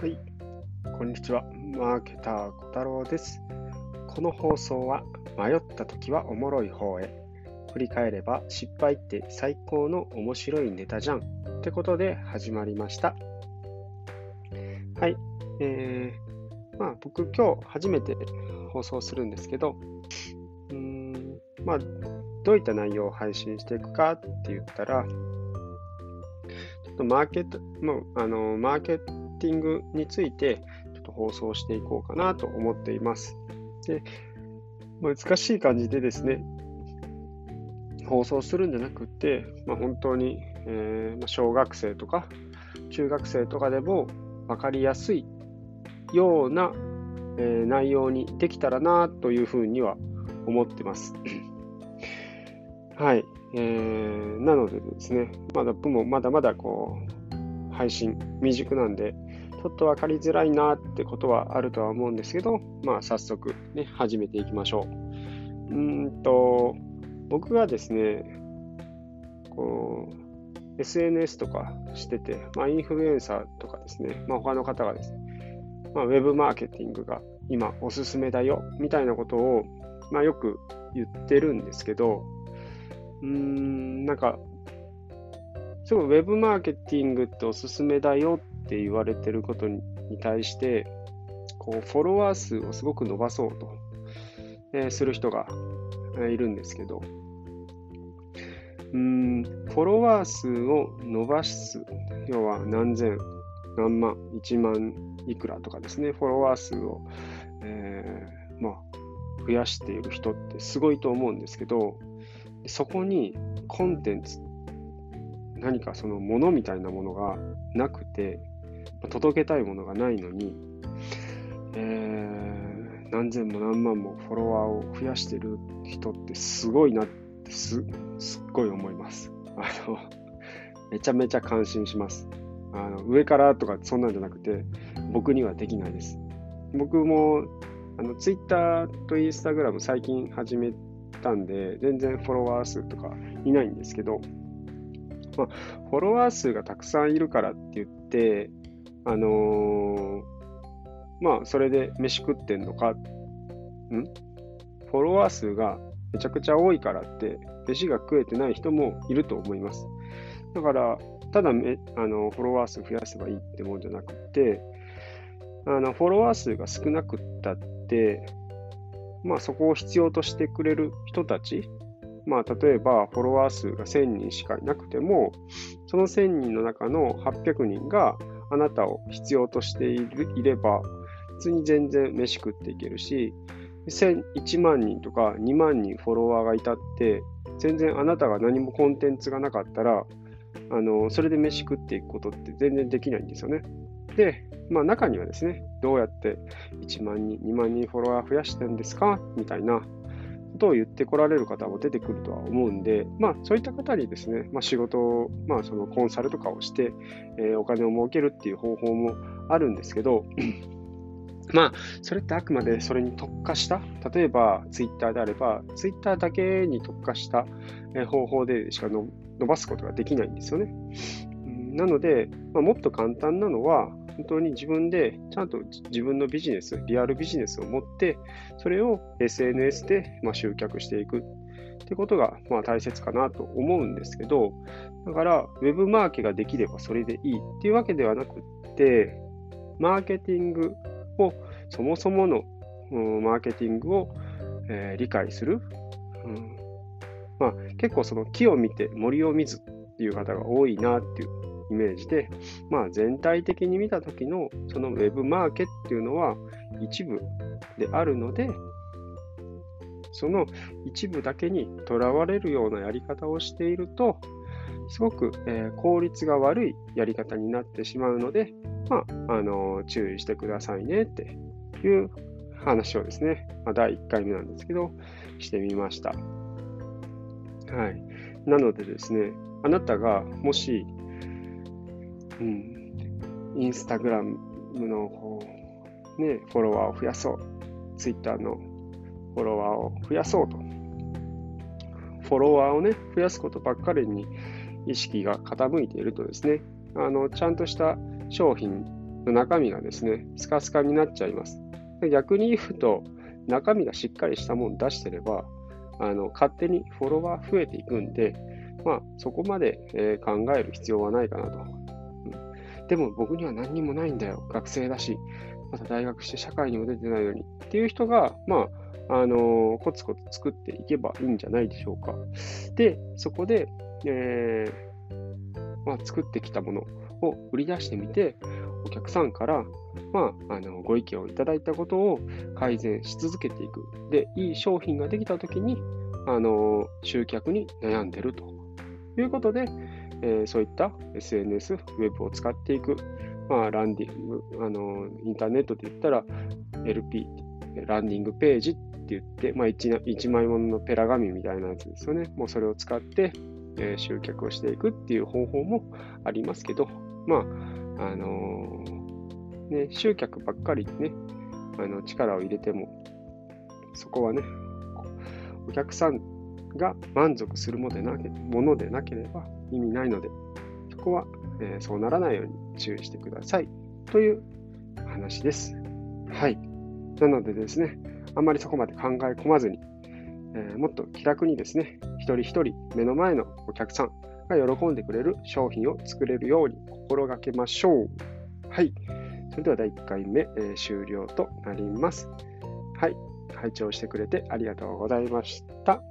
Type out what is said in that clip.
はい、こんにちは。マーケター小太郎です。この放送は迷った時はおもろい方へ。振り返れば失敗って最高の面白いネタじゃん。ってことで始まりました。はい。えー、まあ僕今日初めて放送するんですけど、うーん、まあどういった内容を配信していくかって言ったら、ちょっとマーケット、もうあのマーケットティングについてちょっと放送していこうかなと思っています。で難しい感じでですね、放送するんじゃなくて、まあ、本当に、えー、小学生とか中学生とかでも分かりやすいような、えー、内容にできたらなというふうには思ってます。はい。えー、なのでですね、まだもまだまだこう配信未熟なんで、ちょっと分かりづらいなってことはあるとは思うんですけど、まあ、早速、ね、始めていきましょう。うんと、僕がですね、こう、SNS とかしてて、まあ、インフルエンサーとかですね、まあ、他の方がですね、まあ、ウェブマーケティングが今おすすめだよみたいなことを、まあ、よく言ってるんですけど、うーん、なんか、すごいウェブマーケティングっておすすめだよっって言われてることに対して、こうフォロワー数をすごく伸ばそうと、えー、する人がいるんですけど、うん、フォロワー数を伸ばす、要は何千、何万、1万いくらとかですね、フォロワー数を、えー、まあ、増やしている人ってすごいと思うんですけど、そこにコンテンツ、何かそのものみたいなものがなくて、届けたいものがないのに、えー、何千も何万もフォロワーを増やしてる人ってすごいなってすすっごい思います。あのめちゃめちゃ感心します。あの上からとかそんなんじゃなくて僕にはできないです。僕もあの Twitter と Instagram 最近始めたんで全然フォロワー数とかいないんですけど、まあ、フォロワー数がたくさんいるからって言ってあのー、まあ、それで飯食ってんのか、ん？フォロワー数がめちゃくちゃ多いからって、飯が食えてない人もいると思います。だから、ただめあのフォロワー数増やせばいいってもんじゃなくて、あのフォロワー数が少なくったって、まあ、そこを必要としてくれる人たち、まあ、例えばフォロワー数が1000人しかいなくても、その1000人の中の800人があなたを必要としているいれば、普通に全然飯食っていけるし、1万人とか2万人フォロワーがいたって、全然あなたが何もコンテンツがなかったら、あのそれで飯食っていくことって全然できないんですよね。で、まあ、中にはですね、どうやって1万人、2万人フォロワー増やしてるんですか？みたいなことを言ってこられる方も出てくるとは思うんで、まあ、そういった方にですね、まあ、仕事を、まあ、そのコンサルとかをして、えー、お金を儲けるっていう方法もあるんですけど、まあ、それってあくまでそれに特化した、例えばツイッターであれば、ツイッターだけに特化した方法でしか伸ばすことができないんですよね。なので、まあ、もっと簡単なのは、本当に自分でちゃんと自分のビジネス、リアルビジネスを持って、それを SNS でま集客していく。ってことがまあ大切かなと思うんですけど、だから、ウェブマーケができればそれでいい。っていうわけではなくって、マーケティングを、そもそもの、マーケティングを、え、理解する、うん。まあ、結構その木を見て森を見ずっていう方が多いなっていうイメージで、まあ、全体的に見た時のそのウェブマーケっていうのは一部であるので、その一部だけにとらわれるようなやり方をしていると、すごく、えー、効率が悪いやり方になってしまうので、まあ、あの、注意してくださいねっていう話をですね、ま、第1回目なんですけど、してみました。はい。なのでですね、あなたがもしうん、インスタグラムの方、ね、フォロワーを増やそう。ツイッターのフォロワーを増やそうと。フォロワーをね、増やすことばっかりに意識が傾いているとですね、あのちゃんとした商品の中身がですね、スカスカになっちゃいます。逆に言うと、中身がしっかりしたもの出してれば、あの勝手にフォロワー増えていくんで、まあ、そこまで、えー、考える必要はないかなと、でも僕には何にもないんだよ。学生だし、また大学して社会にも出てないのにっていう人が、まあ、あのー、コツコツ作っていけばいいんじゃないでしょうか。で、そこで、えー、まあ、作ってきたものを売り出してみて、お客さんから、まあ、あのご意見をいただいたことを改善し続けていく。で、いい商品ができたときに、あの集客に悩んでるということで、えー、そういった SNS、ウェブを使っていく、まあ、ランディング、あのインターネットで言ったら LP、ランディングページって言って、まあ1、1枚もののペラ紙みたいなやつですよね。もうそれを使って、えー、集客をしていくっていう方法もありますけど、まあ、あのー、ね、集客ばっかりね、あの力を入れても、そこはね、お客さんが満足するものでなけものでなければ意味ないので、そこは、えー、そうならないように注意してくださいという話です。はい。なのでですね、あんまりそこまで考え込まずに、えー、もっと気楽にですね、一人一人目の前のお客さんが喜んでくれる商品を作れるように心がけましょう。はい。それでは第1回目、えー、終了となります。はい。拝聴してくれてありがとうございました。